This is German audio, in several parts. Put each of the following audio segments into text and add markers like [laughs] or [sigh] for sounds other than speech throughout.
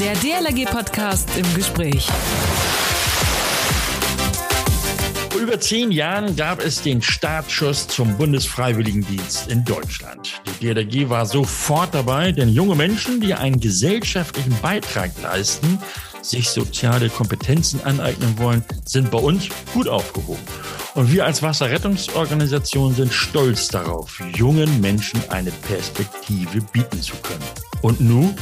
Der DLRG-Podcast im Gespräch. Vor über zehn Jahren gab es den Startschuss zum Bundesfreiwilligendienst in Deutschland. Die DLRG war sofort dabei, denn junge Menschen, die einen gesellschaftlichen Beitrag leisten, sich soziale Kompetenzen aneignen wollen, sind bei uns gut aufgehoben. Und wir als Wasserrettungsorganisation sind stolz darauf, jungen Menschen eine Perspektive bieten zu können. Und nun?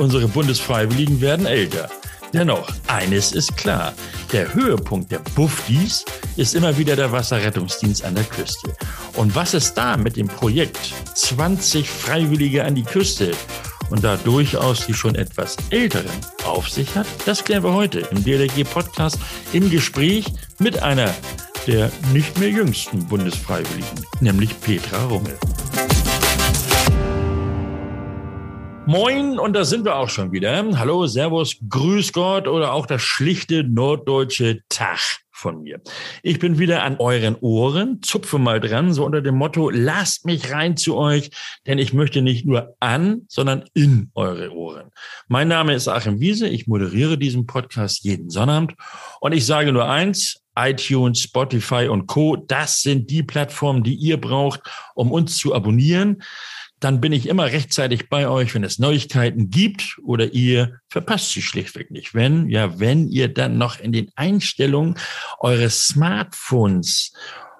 Unsere Bundesfreiwilligen werden älter. Dennoch, eines ist klar. Der Höhepunkt der Buffdies ist immer wieder der Wasserrettungsdienst an der Küste. Und was es da mit dem Projekt 20 Freiwillige an die Küste und da durchaus die schon etwas älteren auf sich hat, das klären wir heute im DLRG-Podcast im Gespräch mit einer der nicht mehr jüngsten Bundesfreiwilligen, nämlich Petra Runge. Moin, und da sind wir auch schon wieder. Hallo, Servus, Grüß Gott oder auch das schlichte norddeutsche Tag von mir. Ich bin wieder an euren Ohren, zupfe mal dran, so unter dem Motto, lasst mich rein zu euch, denn ich möchte nicht nur an, sondern in eure Ohren. Mein Name ist Achim Wiese, ich moderiere diesen Podcast jeden Sonnabend und ich sage nur eins, iTunes, Spotify und Co. Das sind die Plattformen, die ihr braucht, um uns zu abonnieren dann bin ich immer rechtzeitig bei euch, wenn es Neuigkeiten gibt oder ihr verpasst sie schlichtweg nicht. Wenn, ja, wenn ihr dann noch in den Einstellungen eures Smartphones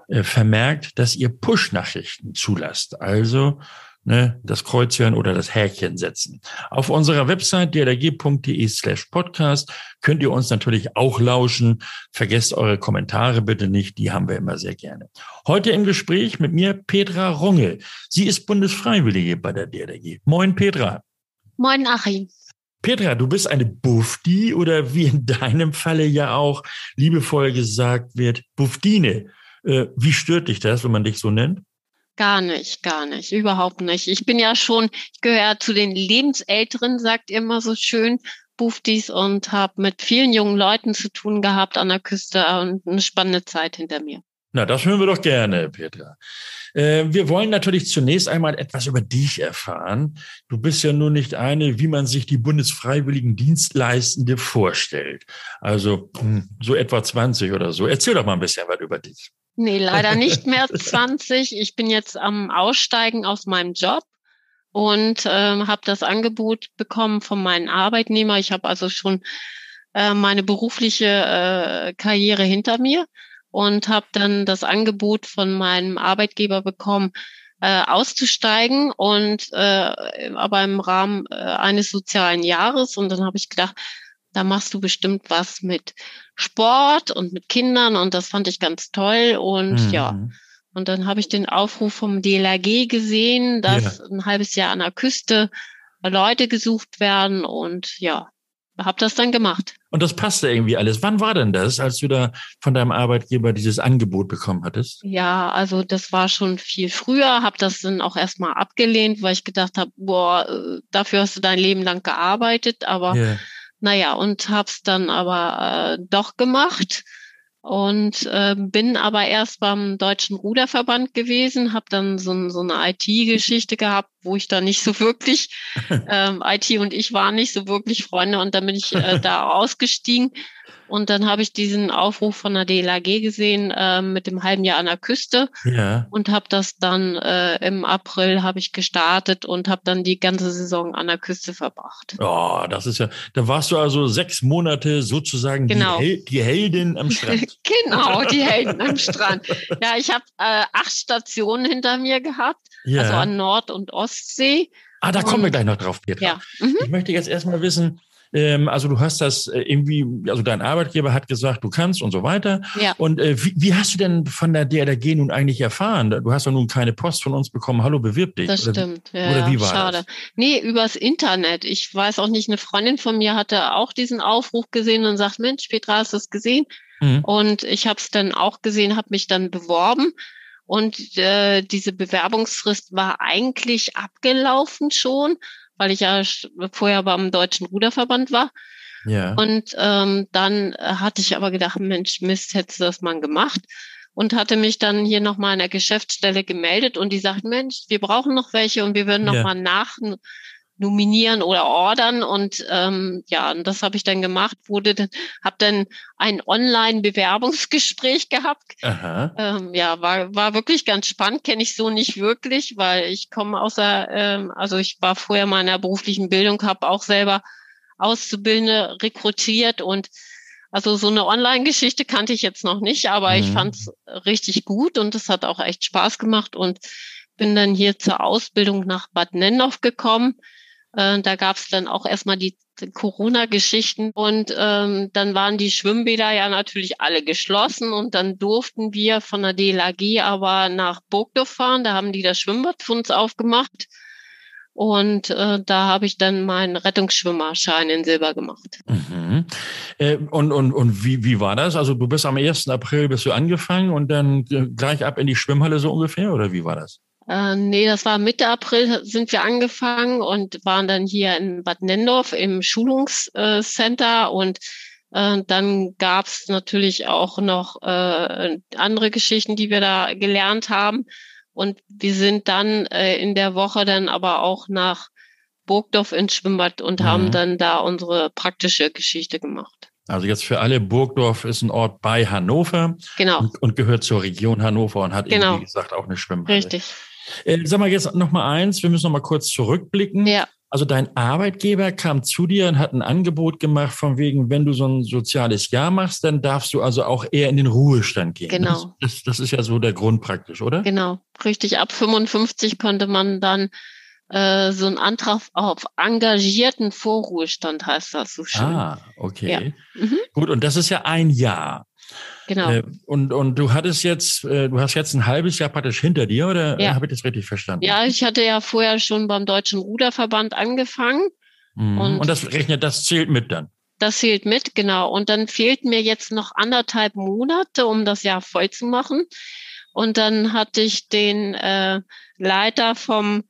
äh, vermerkt, dass ihr Push-Nachrichten zulasst. Also ne, das Kreuzchen oder das Häkchen setzen. Auf unserer Website drg.de slash podcast könnt ihr uns natürlich auch lauschen. Vergesst eure Kommentare bitte nicht, die haben wir immer sehr gerne. Heute im Gespräch mit mir Petra Runge. Sie ist Bundesfreiwillige bei der DRG. Moin Petra. Moin Achim. Petra, du bist eine Buffdi oder wie in deinem Falle ja auch liebevoll gesagt wird, Buffdine. Äh, wie stört dich das, wenn man dich so nennt? Gar nicht, gar nicht, überhaupt nicht. Ich bin ja schon, ich gehöre zu den Lebensälteren, sagt ihr immer so schön, Buftis und habe mit vielen jungen Leuten zu tun gehabt an der Küste und eine spannende Zeit hinter mir. Na, das hören wir doch gerne, Petra. Äh, wir wollen natürlich zunächst einmal etwas über dich erfahren. Du bist ja nun nicht eine, wie man sich die Bundesfreiwilligen Dienstleistende vorstellt. Also hm, so etwa 20 oder so. Erzähl doch mal ein bisschen was über dich. Nee, leider nicht mehr [laughs] 20. Ich bin jetzt am Aussteigen aus meinem Job und ähm, habe das Angebot bekommen von meinen Arbeitnehmer. Ich habe also schon äh, meine berufliche äh, Karriere hinter mir und habe dann das Angebot von meinem Arbeitgeber bekommen, äh, auszusteigen und äh, aber im Rahmen äh, eines sozialen Jahres. Und dann habe ich gedacht, da machst du bestimmt was mit Sport und mit Kindern und das fand ich ganz toll und mhm. ja. Und dann habe ich den Aufruf vom DLRG gesehen, dass ja. ein halbes Jahr an der Küste Leute gesucht werden und ja, habe das dann gemacht. Und das passte irgendwie alles. Wann war denn das, als du da von deinem Arbeitgeber dieses Angebot bekommen hattest? Ja, also das war schon viel früher, habe das dann auch erstmal abgelehnt, weil ich gedacht habe, boah, äh, dafür hast du dein Leben lang gearbeitet, aber yeah. Naja, und hab's dann aber äh, doch gemacht und äh, bin aber erst beim Deutschen Ruderverband gewesen, habe dann so, so eine IT-Geschichte gehabt, wo ich da nicht so wirklich, [laughs] ähm, IT und ich waren nicht so wirklich Freunde und dann bin ich äh, da [laughs] ausgestiegen und dann habe ich diesen Aufruf von der DLAG gesehen äh, mit dem halben Jahr an der Küste ja. und habe das dann äh, im April habe ich gestartet und habe dann die ganze Saison an der Küste verbracht. Oh, das ist ja, da warst du also sechs Monate sozusagen genau. die, Hel die Heldin am [laughs] Strand. genau, die [laughs] Heldin am Strand. Ja, ich habe äh, acht Stationen hinter mir gehabt, ja. also an Nord- und Ostsee. Ah, da kommen wir gleich noch drauf, Petra. Ja. Mhm. Ich möchte jetzt erstmal wissen, ähm, also du hast das äh, irgendwie, also dein Arbeitgeber hat gesagt, du kannst und so weiter. Ja. Und äh, wie, wie, hast du denn von der DRG nun eigentlich erfahren? Du hast doch nun keine Post von uns bekommen. Hallo, bewirb dich. Das oder, stimmt. Ja, oder wie war schade. das? Nee, übers Internet. Ich weiß auch nicht, eine Freundin von mir hatte auch diesen Aufruf gesehen und sagt, Mensch, Petra, hast du das gesehen? Mhm. Und ich habe es dann auch gesehen, habe mich dann beworben. Und äh, diese Bewerbungsfrist war eigentlich abgelaufen schon weil ich ja vorher beim Deutschen Ruderverband war. Ja. Und ähm, dann hatte ich aber gedacht, Mensch, Mist, hättest du das mal gemacht. Und hatte mich dann hier nochmal an der Geschäftsstelle gemeldet und die sagten, Mensch, wir brauchen noch welche und wir würden nochmal ja. nach, nominieren oder ordern und ähm, ja, und das habe ich dann gemacht, wurde dann, habe dann ein Online-Bewerbungsgespräch gehabt. Ähm, ja, war war wirklich ganz spannend, kenne ich so nicht wirklich, weil ich komme außer, ähm, also ich war vorher mal in der beruflichen Bildung, habe auch selber Auszubildende rekrutiert und also so eine Online-Geschichte kannte ich jetzt noch nicht, aber mhm. ich fand es richtig gut und es hat auch echt Spaß gemacht und bin dann hier zur Ausbildung nach Bad Nennhoff gekommen. Äh, da gab es dann auch erstmal die Corona-Geschichten und ähm, dann waren die Schwimmbäder ja natürlich alle geschlossen und dann durften wir von der DLAG aber nach Burgdorf fahren. Da haben die das Schwimmbad für uns aufgemacht. Und äh, da habe ich dann meinen Rettungsschwimmerschein in Silber gemacht. Mhm. Äh, und und, und wie, wie war das? Also du bist am 1. April bist du angefangen und dann gleich ab in die Schwimmhalle so ungefähr oder wie war das? Äh, nee, das war Mitte April sind wir angefangen und waren dann hier in Bad Nendorf im Schulungscenter und äh, dann gab es natürlich auch noch äh, andere Geschichten, die wir da gelernt haben. Und wir sind dann äh, in der Woche dann aber auch nach Burgdorf ins Schwimmbad und mhm. haben dann da unsere praktische Geschichte gemacht. Also jetzt für alle, Burgdorf ist ein Ort bei Hannover genau. und, und gehört zur Region Hannover und hat genau. eben, wie gesagt, auch eine Schwimmhalle. Richtig. Äh, sag mal jetzt noch mal eins, wir müssen noch mal kurz zurückblicken. Ja. Also dein Arbeitgeber kam zu dir und hat ein Angebot gemacht von wegen, wenn du so ein soziales Jahr machst, dann darfst du also auch eher in den Ruhestand gehen. Genau. Das, das, das ist ja so der Grund praktisch, oder? Genau, richtig. Ab 55 konnte man dann äh, so einen Antrag auf engagierten Vorruhestand heißt das so schön. Ah, okay. Ja. Mhm. Gut, und das ist ja ein Jahr. Genau. Äh, und, und du hattest jetzt, äh, du hast jetzt ein halbes Jahr praktisch hinter dir, oder ja. habe ich das richtig verstanden? Ja, ich hatte ja vorher schon beim Deutschen Ruderverband angefangen. Mhm. Und, und das rechnet, das zählt mit dann. Das zählt mit, genau. Und dann fehlten mir jetzt noch anderthalb Monate, um das Jahr voll zu machen. Und dann hatte ich den äh, Leiter vom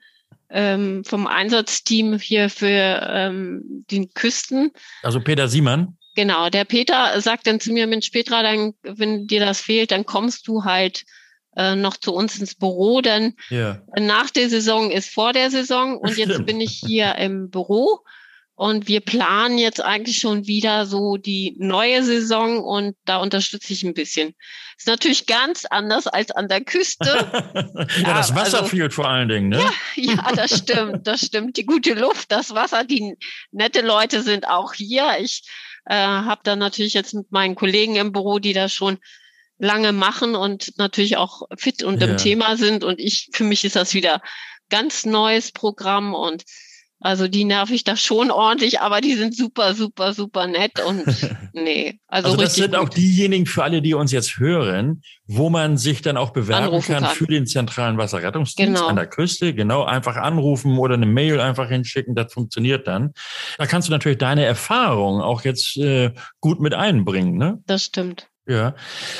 ähm, vom Einsatzteam hier für ähm, den Küsten. Also Peter Siemann. Genau, der Peter sagt dann zu mir, Mensch Petra, dann, wenn dir das fehlt, dann kommst du halt äh, noch zu uns ins Büro, denn ja. nach der Saison ist vor der Saison und Stimmt. jetzt bin ich hier im Büro und wir planen jetzt eigentlich schon wieder so die neue Saison und da unterstütze ich ein bisschen. Ist natürlich ganz anders als an der Küste. ja, [laughs] ja, das Wasser also, fehlt vor allen Dingen, ne? Ja, ja, das stimmt, das stimmt. Die gute Luft, das Wasser, die nette Leute sind auch hier. Ich äh, habe dann natürlich jetzt mit meinen Kollegen im Büro, die das schon lange machen und natürlich auch fit und ja. im Thema sind. Und ich, für mich ist das wieder ganz neues Programm und also die nerv ich da schon ordentlich, aber die sind super, super, super nett und [laughs] nee. Also, also das sind gut. auch diejenigen für alle, die uns jetzt hören, wo man sich dann auch bewerben kann, kann, für den zentralen Wasserrettungsdienst genau. an der Küste. Genau, einfach anrufen oder eine Mail einfach hinschicken, das funktioniert dann. Da kannst du natürlich deine Erfahrung auch jetzt äh, gut mit einbringen, ne? Das stimmt. Ja.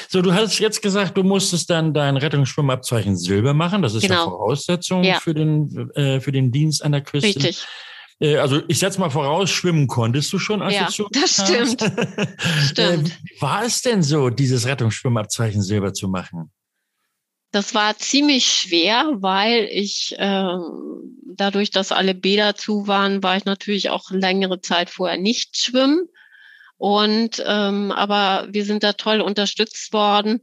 So, du hast jetzt gesagt, du musstest dann dein Rettungsschwimmabzeichen Silber machen. Das ist genau. ja Voraussetzung ja. für den äh, für den Dienst an der Küste. Richtig. Äh, also ich setze mal voraus, schwimmen konntest du schon, als ja, du das stimmt. [laughs] stimmt. Äh, war es denn so, dieses Rettungsschwimmabzeichen Silber zu machen? Das war ziemlich schwer, weil ich äh, dadurch, dass alle Bäder zu waren, war ich natürlich auch längere Zeit vorher nicht schwimmen. Und ähm, aber wir sind da toll unterstützt worden.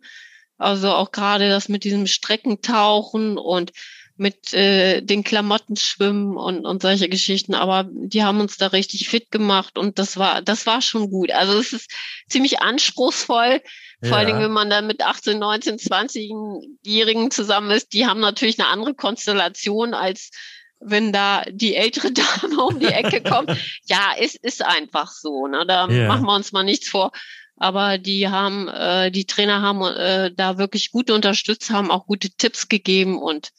Also auch gerade das mit diesem Streckentauchen und mit äh, den Klamotten schwimmen und, und solche Geschichten. Aber die haben uns da richtig fit gemacht und das war, das war schon gut. Also es ist ziemlich anspruchsvoll. Ja. Vor allen Dingen, wenn man dann mit 18, 19, 20-Jährigen zusammen ist, die haben natürlich eine andere Konstellation als wenn da die ältere [laughs] Dame um die Ecke kommt. ja, es ist einfach so. Ne? Da yeah. machen wir uns mal nichts vor. Aber die haben, äh, die Trainer haben äh, da wirklich gut unterstützt, haben auch gute Tipps gegeben und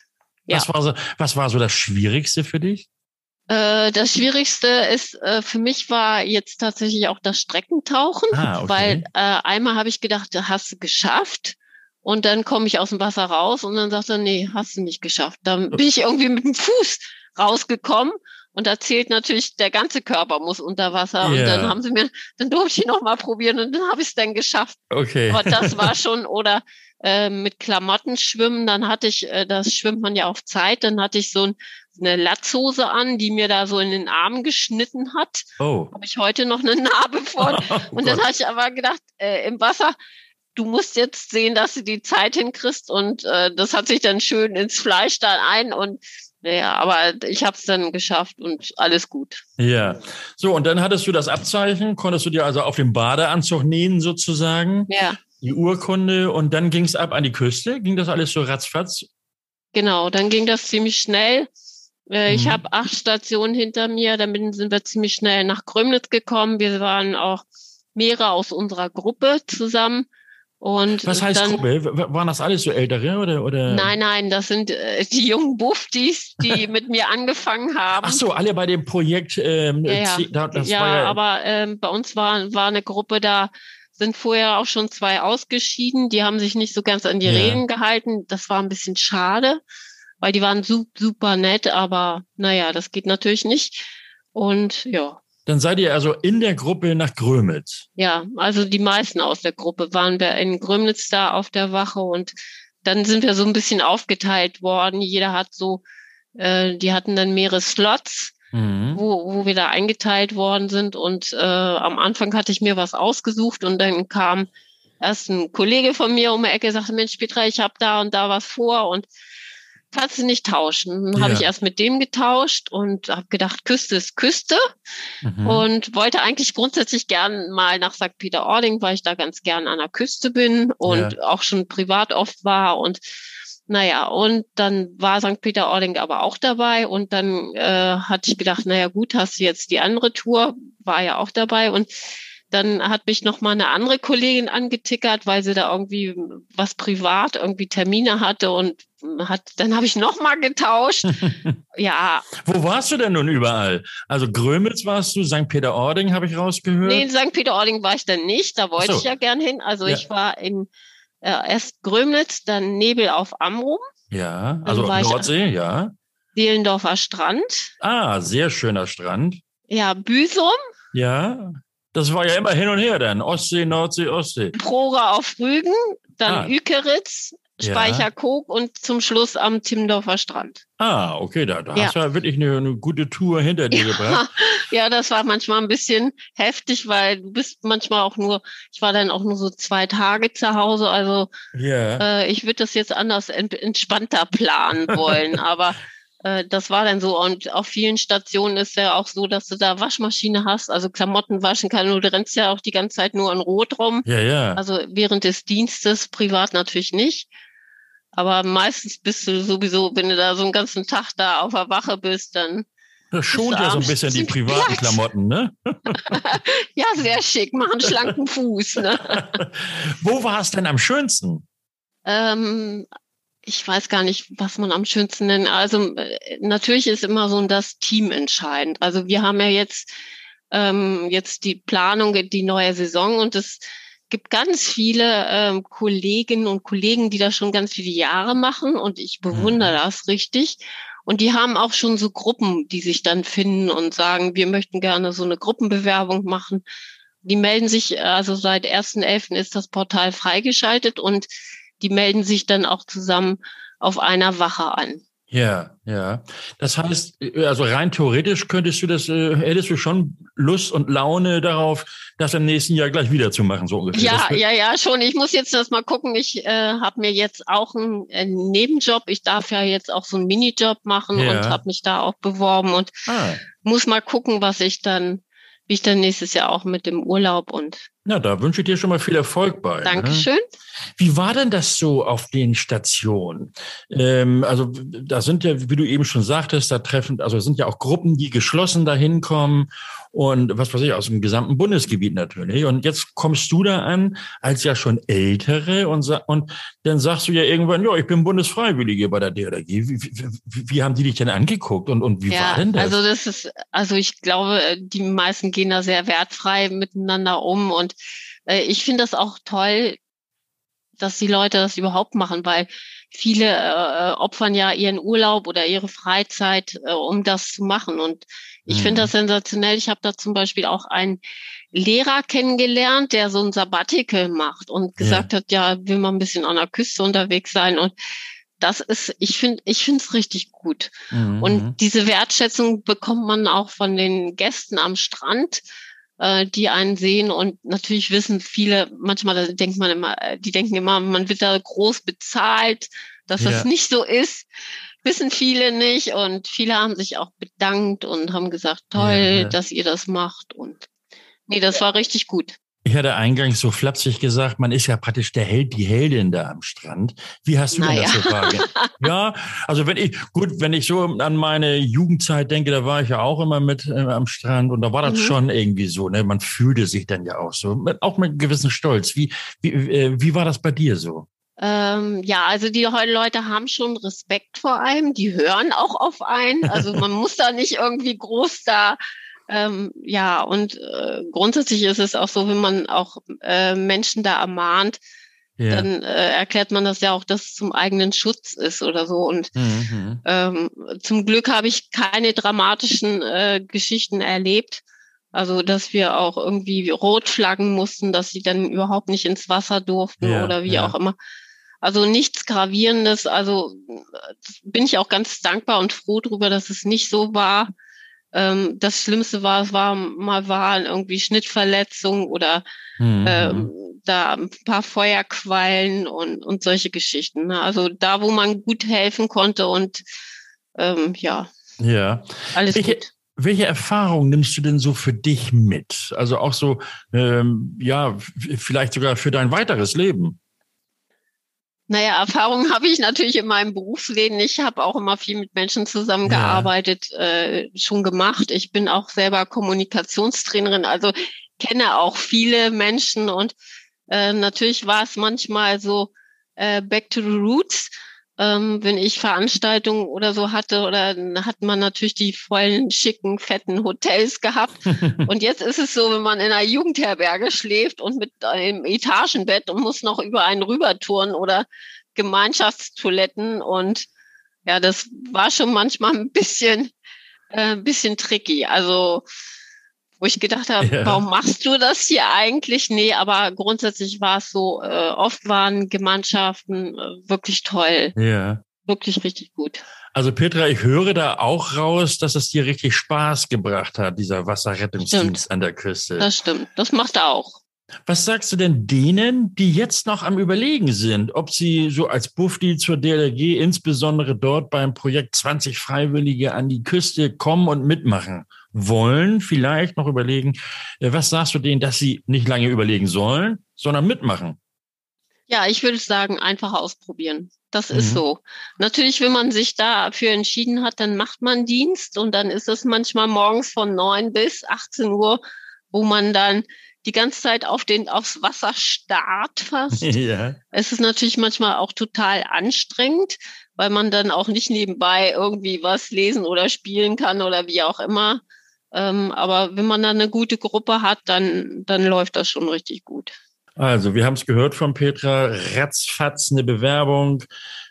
ja. Was war so, was war so das Schwierigste für dich? Äh, das Schwierigste ist äh, für mich war jetzt tatsächlich auch das Streckentauchen, ah, okay. weil äh, einmal habe ich gedacht, hast du geschafft. Und dann komme ich aus dem Wasser raus und dann sagt er, nee, hast du nicht geschafft. Dann bin ich irgendwie mit dem Fuß rausgekommen und da zählt natürlich, der ganze Körper muss unter Wasser. Yeah. Und dann haben sie mir, dann durfte ich noch mal probieren und dann habe ich es dann geschafft. Okay. Aber das war [laughs] schon, oder äh, mit Klamotten schwimmen, dann hatte ich, äh, das schwimmt man ja auf Zeit, dann hatte ich so ein eine Latzhose an, die mir da so in den Arm geschnitten hat. Oh. Habe ich heute noch eine Narbe von. [laughs] Oh, und dann habe ich aber gedacht, äh, im Wasser, du musst jetzt sehen, dass du die Zeit hinkriegst. Und äh, das hat sich dann schön ins Fleisch dann ein und ja, aber ich habe es dann geschafft und alles gut. Ja. So, und dann hattest du das Abzeichen, konntest du dir also auf dem Badeanzug nähen sozusagen. Ja. Die Urkunde und dann ging es ab an die Küste. Ging das alles so ratzfatz? Genau, dann ging das ziemlich schnell. Äh, ich mhm. habe acht Stationen hinter mir. Damit sind wir ziemlich schnell nach Grömnitz gekommen. Wir waren auch mehrere aus unserer Gruppe zusammen. Und Was heißt dann, Gruppe? Waren das alles so ältere oder, oder? Nein, nein, das sind äh, die jungen Buffdies, die [laughs] mit mir angefangen haben. Ach so, alle bei dem Projekt. Ähm, ja, ja. Ja, ja aber ähm, bei uns war, war eine Gruppe da, sind vorher auch schon zwei ausgeschieden. Die haben sich nicht so ganz an die ja. Regeln gehalten. Das war ein bisschen schade, weil die waren super nett, aber naja, das geht natürlich nicht. Und ja, dann seid ihr also in der Gruppe nach Grömitz. Ja, also die meisten aus der Gruppe waren wir in Grömitz da auf der Wache und dann sind wir so ein bisschen aufgeteilt worden. Jeder hat so, äh, die hatten dann mehrere Slots, mhm. wo, wo wir da eingeteilt worden sind. Und äh, am Anfang hatte ich mir was ausgesucht und dann kam erst ein Kollege von mir um die Ecke, sagte, Mensch, Petra, ich habe da und da was vor und kannst du nicht tauschen. Dann ja. habe ich erst mit dem getauscht und habe gedacht, Küste ist Küste mhm. und wollte eigentlich grundsätzlich gern mal nach St. Peter-Ording, weil ich da ganz gern an der Küste bin und ja. auch schon privat oft war und naja, und dann war St. Peter-Ording aber auch dabei und dann äh, hatte ich gedacht, naja gut, hast du jetzt die andere Tour, war ja auch dabei und dann hat mich noch mal eine andere Kollegin angetickert, weil sie da irgendwie was privat, irgendwie Termine hatte und hat, dann habe ich noch mal getauscht. [laughs] ja. Wo warst du denn nun überall? Also Grömitz warst du, St. Peter-Ording habe ich rausgehört. Nee, in St. Peter-Ording war ich dann nicht, da wollte so. ich ja gern hin. Also ja. ich war in äh, erst Grömitz, dann Nebel auf Amrum. Ja, also Nordsee, ja. Seelendorfer Strand. Ah, sehr schöner Strand. Ja, Büsum. Ja. Das war ja immer hin und her dann. Ostsee, Nordsee, Ostsee. Prora auf Rügen, dann ah. Ükeritz, Speicherkog ja. und zum Schluss am Timmendorfer Strand. Ah, okay, da, da ja. hast du ja wirklich eine, eine, gute Tour hinter dir ja. gebracht. [laughs] Ja, das war manchmal ein bisschen heftig, weil du bist manchmal auch nur, ich war dann auch nur so zwei Tage zu Hause, also ja. äh, ich würde das jetzt anders entspannter planen wollen, [laughs] aber äh, das war dann so. Und auf vielen Stationen ist ja auch so, dass du da Waschmaschine hast, also Klamotten waschen kann. Du rennst ja auch die ganze Zeit nur in Rot rum. Ja, ja. Also während des Dienstes, privat natürlich nicht. Aber meistens bist du sowieso, wenn du da so einen ganzen Tag da auf der Wache bist, dann. Das schont ja so ein bisschen die privaten Platz. Klamotten, ne? [laughs] ja, sehr schick, machen schlanken Fuß, ne? [laughs] Wo war es denn am schönsten? Ähm, ich weiß gar nicht, was man am schönsten nennt. Also äh, natürlich ist immer so das Team entscheidend. Also wir haben ja jetzt ähm, jetzt die Planung, die neue Saison und es gibt ganz viele ähm, Kolleginnen und Kollegen, die das schon ganz viele Jahre machen und ich bewundere mhm. das richtig. Und die haben auch schon so Gruppen, die sich dann finden und sagen, wir möchten gerne so eine Gruppenbewerbung machen. Die melden sich, also seit 1.11. ist das Portal freigeschaltet und die melden sich dann auch zusammen auf einer Wache an. Ja, ja. Das heißt, also rein theoretisch könntest du das, äh, hättest du schon Lust und Laune darauf, das im nächsten Jahr gleich wieder zu machen, so ungefähr. Ja, ja, ja, schon. Ich muss jetzt das mal gucken. Ich äh, habe mir jetzt auch einen, einen Nebenjob. Ich darf ja jetzt auch so einen Minijob machen ja. und habe mich da auch beworben und ah. muss mal gucken, was ich dann wie ich dann nächstes Jahr auch mit dem Urlaub und. Ja, da wünsche ich dir schon mal viel Erfolg bei. Ne? Dankeschön. Ne? Wie war denn das so auf den Stationen? Ähm, also da sind ja, wie du eben schon sagtest, da treffen, also es sind ja auch Gruppen, die geschlossen dahin kommen und was weiß ich, aus dem gesamten Bundesgebiet natürlich. Und jetzt kommst du da an als ja schon Ältere und, und dann sagst du ja irgendwann, ja, ich bin Bundesfreiwillige bei der DRG. Wie, wie, wie, haben die dich denn angeguckt und, und wie ja, war denn das? Also das ist, also ich glaube, die meisten gehen da sehr wertfrei miteinander um und äh, ich finde das auch toll, dass die Leute das überhaupt machen, weil viele äh, opfern ja ihren Urlaub oder ihre Freizeit, äh, um das zu machen. Und ich mhm. finde das sensationell. Ich habe da zum Beispiel auch einen Lehrer kennengelernt, der so ein Sabbatical macht und gesagt ja. hat, ja, will man ein bisschen an der Küste unterwegs sein. Und das ist, ich finde, ich finde es richtig gut. Mhm. Und diese Wertschätzung bekommt man auch von den Gästen am Strand, äh, die einen sehen. Und natürlich wissen viele, manchmal denkt man immer, äh, die denken immer, man wird da groß bezahlt, dass ja. das nicht so ist. Wissen viele nicht. Und viele haben sich auch bedankt und haben gesagt, toll, ja, ja. dass ihr das macht. Und nee, das war richtig gut. Ich hatte eingangs so flapsig gesagt, man ist ja praktisch der Held, die Heldin da am Strand. Wie hast du naja. denn das so wahrgenommen? [laughs] ja, also wenn ich, gut, wenn ich so an meine Jugendzeit denke, da war ich ja auch immer mit äh, am Strand und da war das mhm. schon irgendwie so, ne? Man fühlte sich dann ja auch so, mit, auch mit gewissem Stolz. Wie, wie, äh, wie war das bei dir so? Ähm, ja, also die Leute haben schon Respekt vor einem, die hören auch auf einen. Also man muss da nicht irgendwie groß da ähm, ja, und äh, grundsätzlich ist es auch so, wenn man auch äh, Menschen da ermahnt, ja. dann äh, erklärt man das ja auch, dass es zum eigenen Schutz ist oder so. Und mhm. ähm, zum Glück habe ich keine dramatischen äh, Geschichten erlebt. Also, dass wir auch irgendwie rot flaggen mussten, dass sie dann überhaupt nicht ins Wasser durften ja, oder wie ja. auch immer. Also nichts Gravierendes. Also bin ich auch ganz dankbar und froh darüber, dass es nicht so war. Ähm, das Schlimmste war, es war mal waren irgendwie Schnittverletzungen oder mhm. ähm, da ein paar Feuerquallen und, und solche Geschichten. Ne? Also da, wo man gut helfen konnte und ähm, ja. Ja. Alles welche, gut. Welche Erfahrungen nimmst du denn so für dich mit? Also auch so, ähm, ja, vielleicht sogar für dein weiteres Leben? Naja, Erfahrungen [laughs] habe ich natürlich in meinem Berufsleben. Ich habe auch immer viel mit Menschen zusammengearbeitet, ja. äh, schon gemacht. Ich bin auch selber Kommunikationstrainerin, also kenne auch viele Menschen und äh, natürlich war es manchmal so äh, back to the roots ähm, wenn ich Veranstaltungen oder so hatte, oder dann hat man natürlich die vollen, schicken, fetten Hotels gehabt. [laughs] und jetzt ist es so, wenn man in einer Jugendherberge schläft und mit einem Etagenbett und muss noch über einen rübertouren oder Gemeinschaftstoiletten und ja, das war schon manchmal ein bisschen, äh, ein bisschen tricky. Also wo ich gedacht habe, ja. warum machst du das hier eigentlich? Nee, aber grundsätzlich war es so, äh, oft waren Gemeinschaften äh, wirklich toll. Ja. Wirklich richtig gut. Also Petra, ich höre da auch raus, dass es dir richtig Spaß gebracht hat, dieser Wasserrettungsdienst stimmt. an der Küste. Das stimmt, das macht er auch. Was sagst du denn denen, die jetzt noch am Überlegen sind, ob sie so als Bufti zur DLRG insbesondere dort beim Projekt 20 Freiwillige an die Küste kommen und mitmachen? Wollen, vielleicht noch überlegen. Äh, was sagst du denen, dass sie nicht lange überlegen sollen, sondern mitmachen? Ja, ich würde sagen, einfach ausprobieren. Das mhm. ist so. Natürlich, wenn man sich dafür entschieden hat, dann macht man Dienst und dann ist es manchmal morgens von neun bis 18 Uhr, wo man dann die ganze Zeit auf den, aufs Wasser starrt fast. [laughs] Ja. Es ist natürlich manchmal auch total anstrengend, weil man dann auch nicht nebenbei irgendwie was lesen oder spielen kann oder wie auch immer. Ähm, aber wenn man dann eine gute Gruppe hat, dann, dann läuft das schon richtig gut. Also, wir haben es gehört von Petra, ratzfatz eine Bewerbung,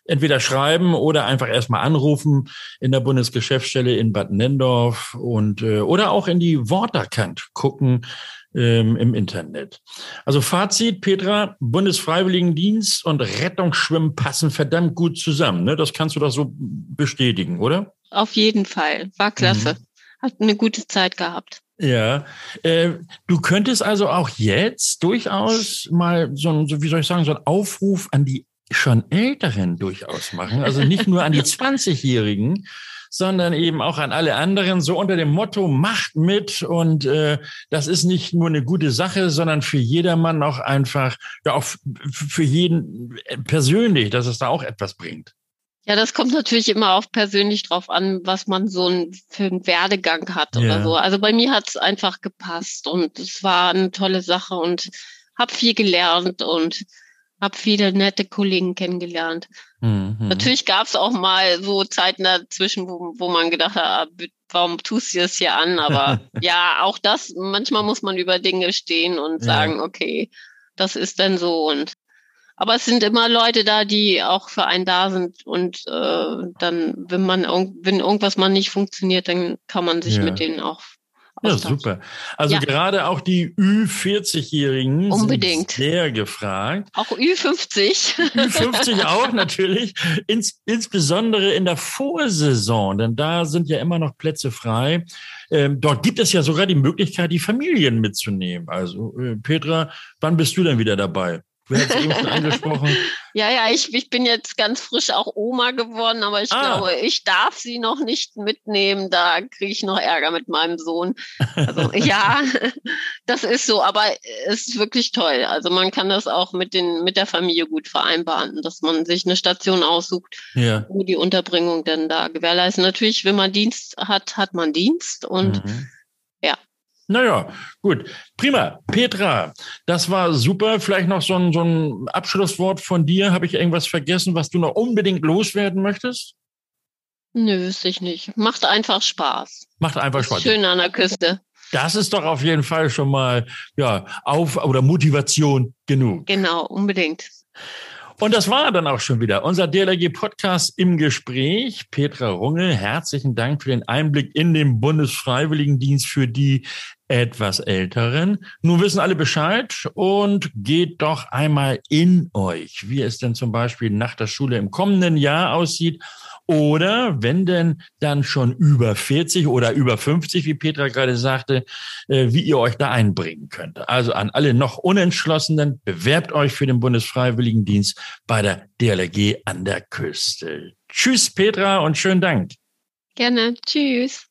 entweder schreiben oder einfach erstmal anrufen in der Bundesgeschäftsstelle in Bad Nendorf und äh, oder auch in die Worterkant gucken ähm, im Internet. Also Fazit, Petra, Bundesfreiwilligendienst und Rettungsschwimmen passen verdammt gut zusammen. Ne? Das kannst du doch so bestätigen, oder? Auf jeden Fall. War klasse. Mhm hat eine gute Zeit gehabt. Ja, äh, du könntest also auch jetzt durchaus mal so ein, so, wie soll ich sagen, so ein Aufruf an die schon Älteren durchaus machen. Also nicht nur an die [laughs] 20-Jährigen, sondern eben auch an alle anderen, so unter dem Motto, macht mit und äh, das ist nicht nur eine gute Sache, sondern für jedermann auch einfach, ja auch für jeden persönlich, dass es da auch etwas bringt. Ja, das kommt natürlich immer auf persönlich drauf an, was man so ein, für einen Werdegang hat yeah. oder so. Also bei mir hat es einfach gepasst und es war eine tolle Sache und habe viel gelernt und habe viele nette Kollegen kennengelernt. Mhm. Natürlich gab es auch mal so Zeiten dazwischen, wo, wo man gedacht hat, ah, warum tust du das hier an? Aber [laughs] ja, auch das, manchmal muss man über Dinge stehen und sagen, ja. okay, das ist dann so und aber es sind immer Leute da, die auch für einen da sind. Und äh, dann, wenn man wenn irgendwas mal nicht funktioniert, dann kann man sich ja. mit denen auch Ja, super. Also ja. gerade auch die Ü40-Jährigen sind sehr gefragt. Auch Ü50. Ü50 [laughs] auch natürlich. Ins, insbesondere in der Vorsaison, denn da sind ja immer noch Plätze frei. Ähm, dort gibt es ja sogar die Möglichkeit, die Familien mitzunehmen. Also äh, Petra, wann bist du denn wieder dabei? Wer hat es schon angesprochen? [laughs] Ja, ja, ich, ich bin jetzt ganz frisch auch Oma geworden, aber ich ah. glaube, ich darf sie noch nicht mitnehmen. Da kriege ich noch Ärger mit meinem Sohn. Also [laughs] ja, [laughs] das ist so, aber es ist wirklich toll. Also man kann das auch mit, den, mit der Familie gut vereinbaren, dass man sich eine Station aussucht, ja. wo die Unterbringung denn da gewährleisten. Natürlich, wenn man Dienst hat, hat man Dienst und mhm. ja, naja, gut. Prima. Petra, das war super. Vielleicht noch so ein, so ein Abschlusswort von dir. Habe ich irgendwas vergessen, was du noch unbedingt loswerden möchtest? Nö, wüsste ich nicht. Macht einfach Spaß. Macht einfach Spaß. Schön an der Küste. Das ist doch auf jeden Fall schon mal ja auf oder Motivation genug. Genau, unbedingt. Und das war dann auch schon wieder unser DLRG-Podcast im Gespräch. Petra Runge, herzlichen Dank für den Einblick in den Bundesfreiwilligendienst für die etwas älteren. Nun wissen alle Bescheid und geht doch einmal in euch, wie es denn zum Beispiel nach der Schule im kommenden Jahr aussieht oder wenn denn dann schon über 40 oder über 50, wie Petra gerade sagte, äh, wie ihr euch da einbringen könnt. Also an alle noch Unentschlossenen, bewerbt euch für den Bundesfreiwilligendienst bei der DLRG an der Küste. Tschüss, Petra, und schönen Dank. Gerne. Tschüss.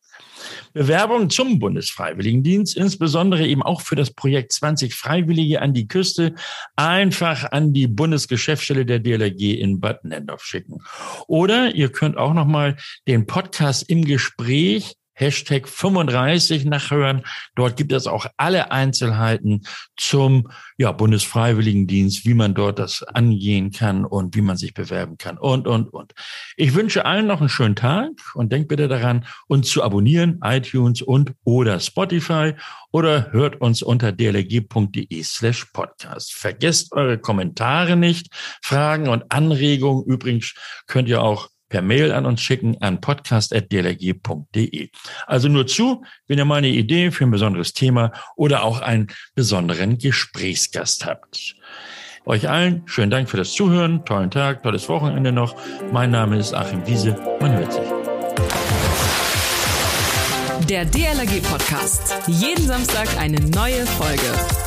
Bewerbung zum Bundesfreiwilligendienst, insbesondere eben auch für das Projekt 20 Freiwillige an die Küste, einfach an die Bundesgeschäftsstelle der DLRG in Bad Nendorf schicken. Oder ihr könnt auch nochmal den Podcast im Gespräch Hashtag 35 nachhören. Dort gibt es auch alle Einzelheiten zum ja, Bundesfreiwilligendienst, wie man dort das angehen kann und wie man sich bewerben kann und, und, und. Ich wünsche allen noch einen schönen Tag und denkt bitte daran, uns zu abonnieren, iTunes und oder Spotify oder hört uns unter dlg.de slash podcast. Vergesst eure Kommentare nicht, Fragen und Anregungen. Übrigens könnt ihr auch per Mail an uns schicken an podcast.dlg.de. Also nur zu, wenn ihr mal eine Idee für ein besonderes Thema oder auch einen besonderen Gesprächsgast habt. Euch allen schönen Dank für das Zuhören, tollen Tag, tolles Wochenende noch. Mein Name ist Achim Wiese, man hört sich. Der DLRG Podcast. Jeden Samstag eine neue Folge.